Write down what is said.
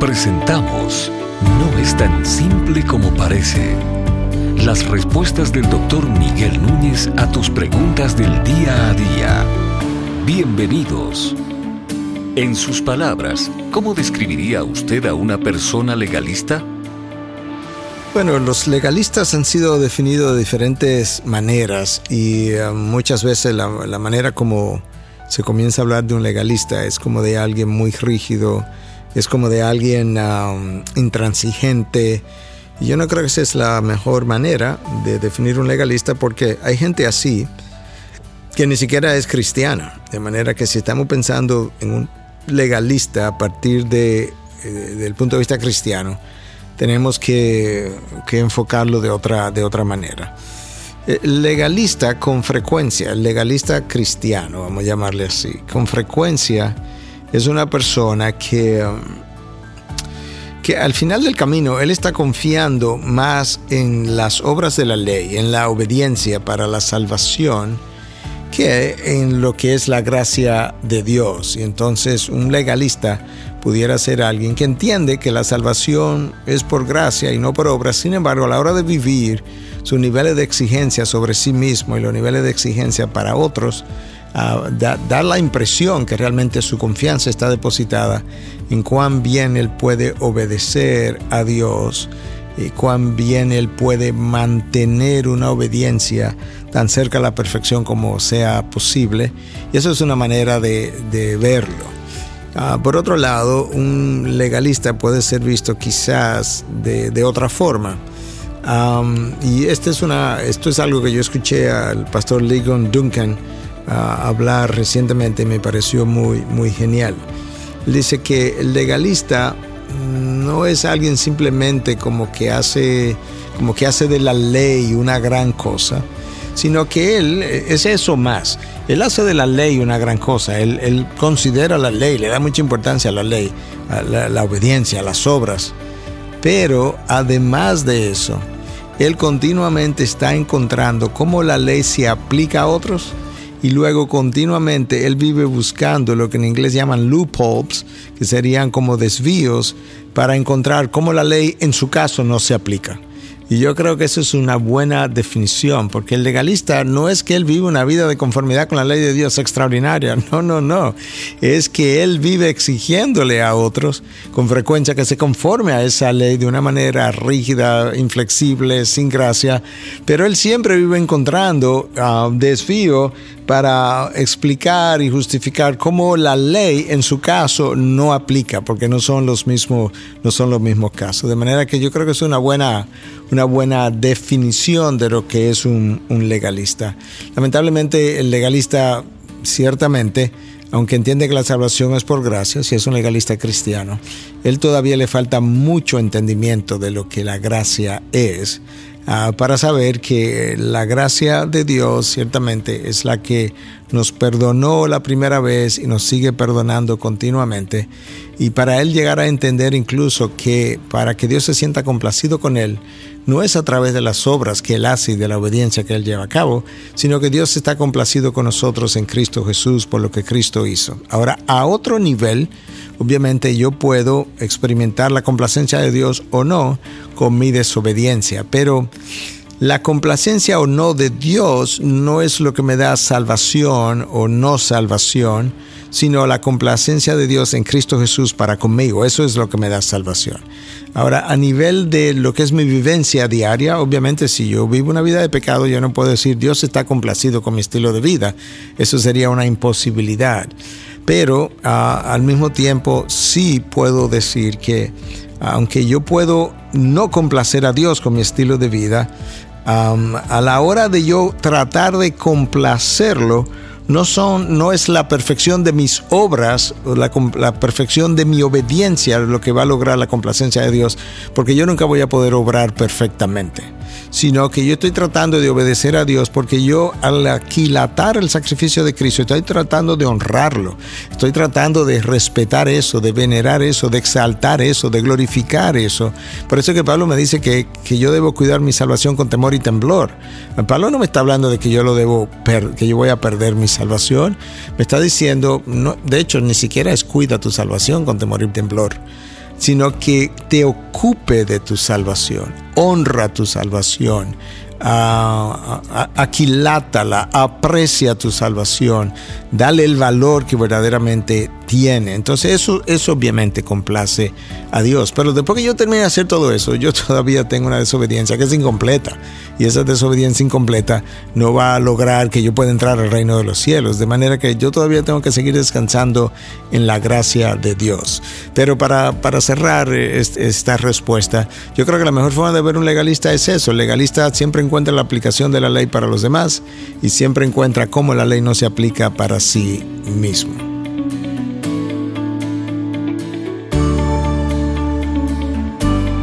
Presentamos No es tan simple como parece. Las respuestas del doctor Miguel Núñez a tus preguntas del día a día. Bienvenidos. En sus palabras, ¿cómo describiría usted a una persona legalista? Bueno, los legalistas han sido definidos de diferentes maneras y eh, muchas veces la, manera como se comienza a hablar de un legalista es como de alguien muy rígido, es como de alguien intransigente. Y yo no creo que esa es la mejor manera de definir un legalista porque hay gente así que ni siquiera es cristiana. De manera que si estamos pensando en un legalista a partir de, eh, del punto de vista cristiano, tenemos que, enfocarlo de otra, de otra manera. El legalista con frecuencia, legalista cristiano, vamos a llamarle así, con frecuencia es una persona que, que al final del camino él está confiando más en las obras de la ley, en la obediencia para la salvación, que en lo que es la gracia de Dios. Y entonces un legalista pudiera ser alguien que entiende que la salvación es por gracia y no por obras. Sin embargo, a la hora de vivir, sus niveles de exigencia sobre sí mismo y los niveles de exigencia para otros, uh, da, la impresión que realmente su confianza está depositada en cuán bien él puede obedecer a Dios y cuán bien él puede mantener una obediencia tan cerca a la perfección como sea posible. Y eso es una manera de, verlo. Ah, por otro lado, un legalista puede ser visto quizás de, otra forma. y este es una, esto es algo que yo escuché al pastor Ligon Duncan ah, hablar recientemente me pareció muy, muy genial. dice que el legalista no es alguien simplemente como que hace, como que hace de la ley una gran cosa, sino que él es eso más. Él hace de la ley una gran cosa, él, considera la ley, le da mucha importancia a la ley, a la, obediencia, a las obras. Pero además de eso, él continuamente está encontrando cómo la ley se aplica a otros y luego continuamente él vive buscando lo que en inglés llaman loopholes, que serían como desvíos, para encontrar cómo la ley en su caso no se aplica. Y yo creo que eso es una buena definición, porque el legalista no es que él vive una vida de conformidad con la ley de Dios extraordinaria, no, no, no. Es que él vive exigiéndole a otros con frecuencia que se conforme a esa ley de una manera rígida, inflexible, sin gracia, pero él siempre vive encontrando uh, desvío para explicar y justificar cómo la ley en su caso no aplica, porque no son los mismos, no son los mismos casos. De manera que yo creo que es una buena, una buena definición de lo que es un, un legalista. Lamentablemente el legalista ciertamente aunque entiende que la salvación es por gracia, si es un legalista cristiano, él todavía le falta mucho entendimiento de lo que la gracia es Ah, para saber que la gracia de Dios ciertamente es la que nos perdonó la primera vez y nos sigue perdonando continuamente. Y para él llegar a entender incluso que para que Dios se sienta complacido con él, no es a través de las obras que él hace y de la obediencia que él lleva a cabo, sino que Dios está complacido con nosotros en Cristo Jesús por lo que Cristo hizo. Ahora, a otro nivel, obviamente yo puedo experimentar la complacencia de Dios o no con mi desobediencia, pero la complacencia o no de Dios no es lo que me da salvación o no salvación, sino la complacencia de Dios en Cristo Jesús para conmigo. Eso es lo que me da salvación. Ahora, a nivel de lo que es mi vivencia diaria, obviamente si yo vivo una vida de pecado, yo no puedo decir Dios está complacido con mi estilo de vida. Eso sería una imposibilidad pero ah, al mismo tiempo sí puedo decir que aunque yo puedo no complacer a Dios con mi estilo de vida, a la hora de yo tratar de complacerlo, no, son, no es la perfección de mis obras, la, la perfección de mi obediencia lo que va a lograr la complacencia de Dios, porque yo nunca voy a poder obrar perfectamente sino que yo estoy tratando de obedecer a Dios porque yo al aquilatar el sacrificio de Cristo estoy tratando de honrarlo, estoy tratando de respetar eso, de venerar eso, de exaltar eso, de glorificar eso. Por eso que Pablo me dice que, yo debo cuidar mi salvación con temor y temblor. Pablo no me está hablando de que yo lo debo, que yo voy a perder mi salvación, me está diciendo, no, de hecho ni siquiera es cuida tu salvación con temor y temblor sino que te ocupe de tu salvación, honra tu salvación, aquilátala, aprecia tu salvación, dale el valor que verdaderamente tiene. Entonces eso, eso obviamente complace a Dios. Pero después que yo termine de hacer todo eso, yo todavía tengo una desobediencia que es incompleta. Y esa desobediencia incompleta no va a lograr que yo pueda entrar al reino de los cielos. De manera que yo todavía tengo que seguir descansando en la gracia de Dios. Pero para, para cerrar esta respuesta, yo creo que la mejor forma de ver un legalista es eso. El legalista siempre encuentra la aplicación de la ley para los demás y siempre encuentra cómo la ley no se aplica para sí mismo.